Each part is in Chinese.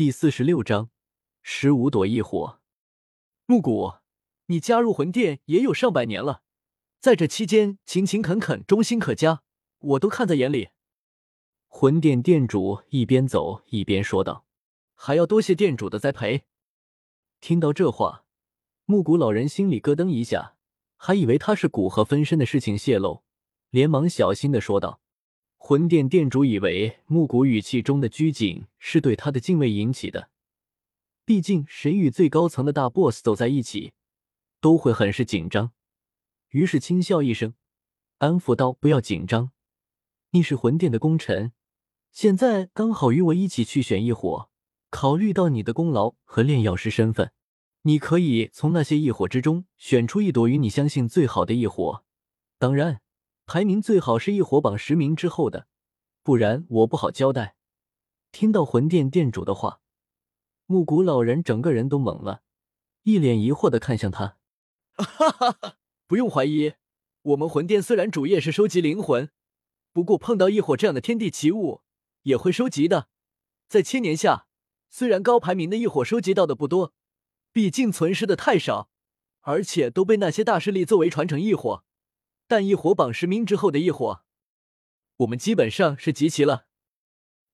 第四十六章，十五朵异火。木谷，你加入魂殿也有上百年了，在这期间勤勤恳恳、忠心可嘉，我都看在眼里。魂殿殿主一边走一边说道：“还要多谢殿主的栽培。”听到这话，木谷老人心里咯噔一下，还以为他是蛊和分身的事情泄露，连忙小心的说道。魂殿殿主以为木谷语气中的拘谨是对他的敬畏引起的，毕竟谁与最高层的大 boss 走在一起，都会很是紧张。于是轻笑一声，安抚道：“不要紧张，你是魂殿的功臣，现在刚好与我一起去选异火。考虑到你的功劳和炼药师身份，你可以从那些异火之中选出一朵与你相信最好的异火。当然。”排名最好是一火榜十名之后的，不然我不好交代。听到魂殿殿主的话，木谷老人整个人都懵了，一脸疑惑的看向他。哈哈哈，不用怀疑，我们魂殿虽然主业是收集灵魂，不过碰到异火这样的天地奇物也会收集的。在千年下，虽然高排名的异火收集到的不多，毕竟存世的太少，而且都被那些大势力作为传承异火。但异火榜十名之后的异火，我们基本上是集齐了。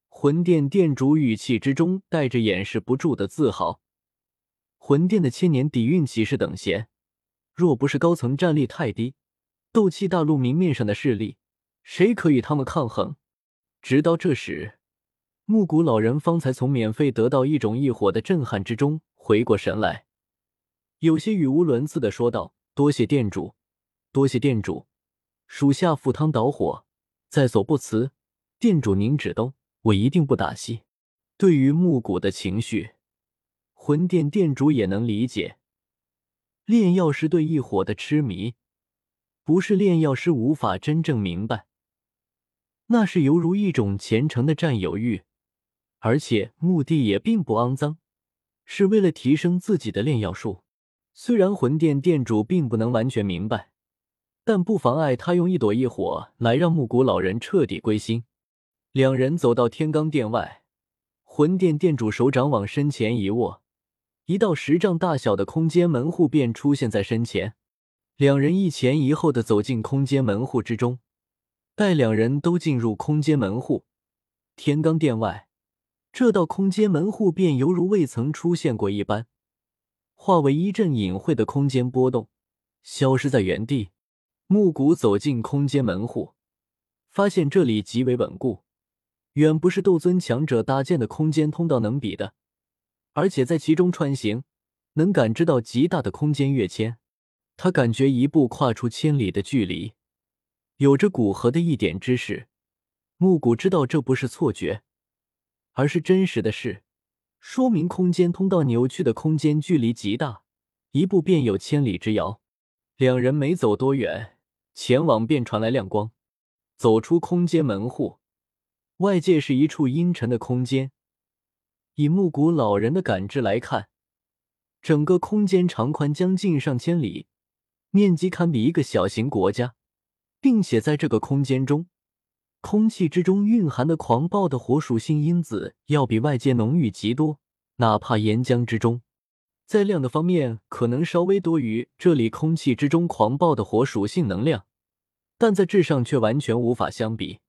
魂殿殿主语气之中带着掩饰不住的自豪。魂殿的千年底蕴岂是等闲？若不是高层战力太低，斗气大陆明面上的势力，谁可与他们抗衡？直到这时，木谷老人方才从免费得到一种异火的震撼之中回过神来，有些语无伦次的说道：“多谢殿主。”多谢殿主，属下赴汤蹈火，在所不辞。店主您指东，我一定不打西。对于木谷的情绪，魂殿店主也能理解。炼药师对异火的痴迷，不是炼药师无法真正明白，那是犹如一种虔诚的占有欲，而且目的也并不肮脏，是为了提升自己的炼药术。虽然魂殿店主并不能完全明白。但不妨碍他用一朵异火来让木谷老人彻底归心。两人走到天罡殿外，魂殿殿主手掌往身前一握，一道十丈大小的空间门户便出现在身前。两人一前一后的走进空间门户之中。待两人都进入空间门户，天罡殿外这道空间门户便犹如未曾出现过一般，化为一阵隐晦的空间波动，消失在原地。木谷走进空间门户，发现这里极为稳固，远不是斗尊强者搭建的空间通道能比的。而且在其中穿行，能感知到极大的空间跃迁。他感觉一步跨出千里的距离，有着古河的一点知识。木谷知道这不是错觉，而是真实的事，说明空间通道扭曲的空间距离极大，一步便有千里之遥。两人没走多远。前往便传来亮光，走出空间门户，外界是一处阴沉的空间。以木谷老人的感知来看，整个空间长宽将近上千里，面积堪比一个小型国家，并且在这个空间中，空气之中蕴含的狂暴的火属性因子要比外界浓郁极多，哪怕岩浆之中。在量的方面，可能稍微多于这里空气之中狂暴的火属性能量，但在质上却完全无法相比。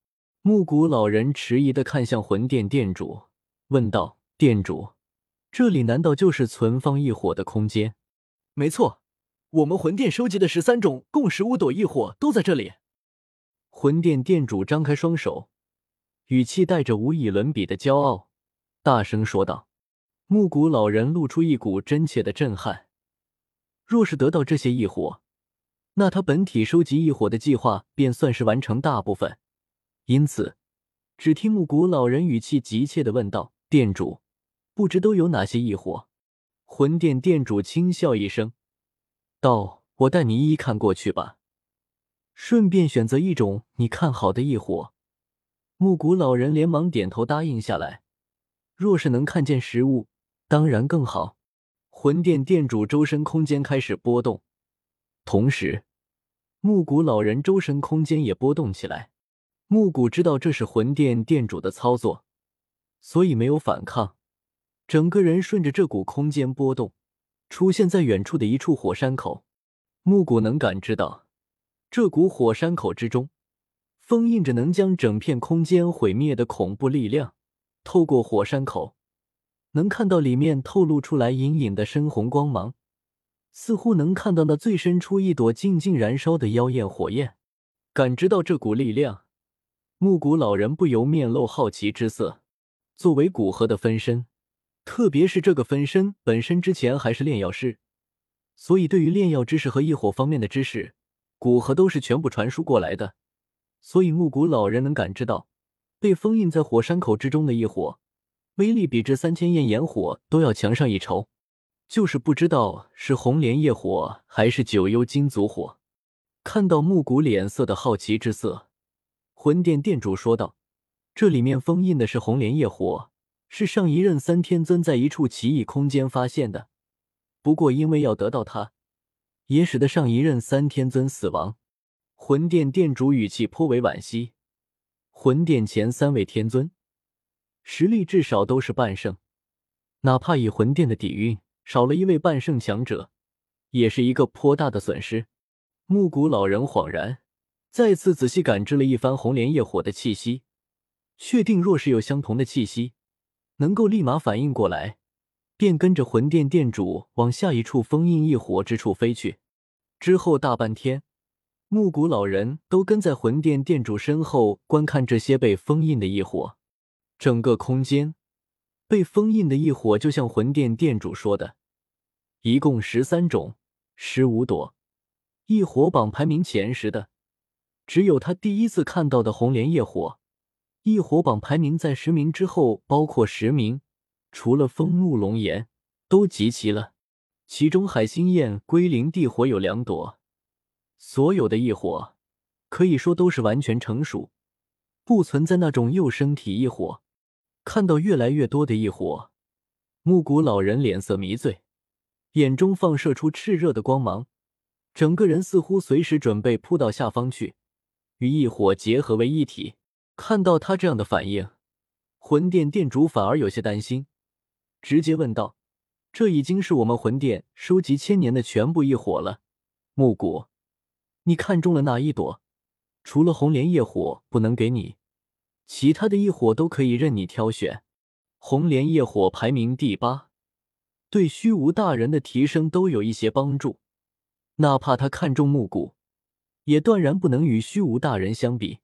木谷老人迟疑的看向魂殿殿主，问道：“殿主，这里难道就是存放异火的空间？”“没错，我们魂殿收集的十三种共十五朵异火都在这里。”魂殿殿主张开双手，语气带着无以伦比的骄傲，大声说道。木谷老人露出一股真切的震撼。若是得到这些异火，那他本体收集异火的计划便算是完成大部分。因此，只听木谷老人语气急切的问道：“店主，不知都有哪些异火？”魂殿店主轻笑一声，道：“我带你一一看过去吧，顺便选择一种你看好的异火。”木谷老人连忙点头答应下来。若是能看见实物，当然更好。魂殿殿主周身空间开始波动，同时，木谷老人周身空间也波动起来。木谷知道这是魂殿殿主的操作，所以没有反抗，整个人顺着这股空间波动，出现在远处的一处火山口。木谷能感知到，这股火山口之中封印着能将整片空间毁灭的恐怖力量。透过火山口，能看到里面透露出来隐隐的深红光芒，似乎能看到那最深处一朵静静燃烧的妖艳火焰。感知到这股力量，木谷老人不由面露好奇之色。作为古河的分身，特别是这个分身本身之前还是炼药师，所以对于炼药知识和异火方面的知识，古河都是全部传输过来的。所以木谷老人能感知到，被封印在火山口之中的异火，威力比这三千焰炎火都要强上一筹。就是不知道是红莲业火还是九幽金族火。看到木谷脸色的好奇之色，魂殿殿主说道：“这里面封印的是红莲业火，是上一任三天尊在一处奇异空间发现的。不过因为要得到它，也使得上一任三天尊死亡。”魂殿殿主语气颇为惋惜。魂殿前三位天尊实力至少都是半圣，哪怕以魂殿的底蕴，少了一位半圣强者，也是一个颇大的损失。木谷老人恍然，再次仔细感知了一番红莲业火的气息，确定若是有相同的气息，能够立马反应过来，便跟着魂殿殿主往下一处封印异火之处飞去。之后大半天，木谷老人都跟在魂殿殿主身后观看这些被封印的异火。整个空间被封印的异火，就像魂殿殿主说的，一共十三种，十五朵。异火榜排名前十的，只有他第一次看到的红莲业火。异火榜排名在十名之后，包括十名，除了风怒龙炎，都集齐了。其中海星焰、归灵地火有两朵。所有的异火可以说都是完全成熟，不存在那种幼生体异火。看到越来越多的异火，木谷老人脸色迷醉，眼中放射出炽热的光芒。整个人似乎随时准备扑到下方去，与异火结合为一体。看到他这样的反应，魂殿殿主反而有些担心，直接问道：“这已经是我们魂殿收集千年的全部异火了，木谷，你看中了哪一朵？除了红莲业火不能给你，其他的一伙都可以任你挑选。红莲业火排名第八，对虚无大人的提升都有一些帮助。”哪怕他看中木谷，也断然不能与虚无大人相比。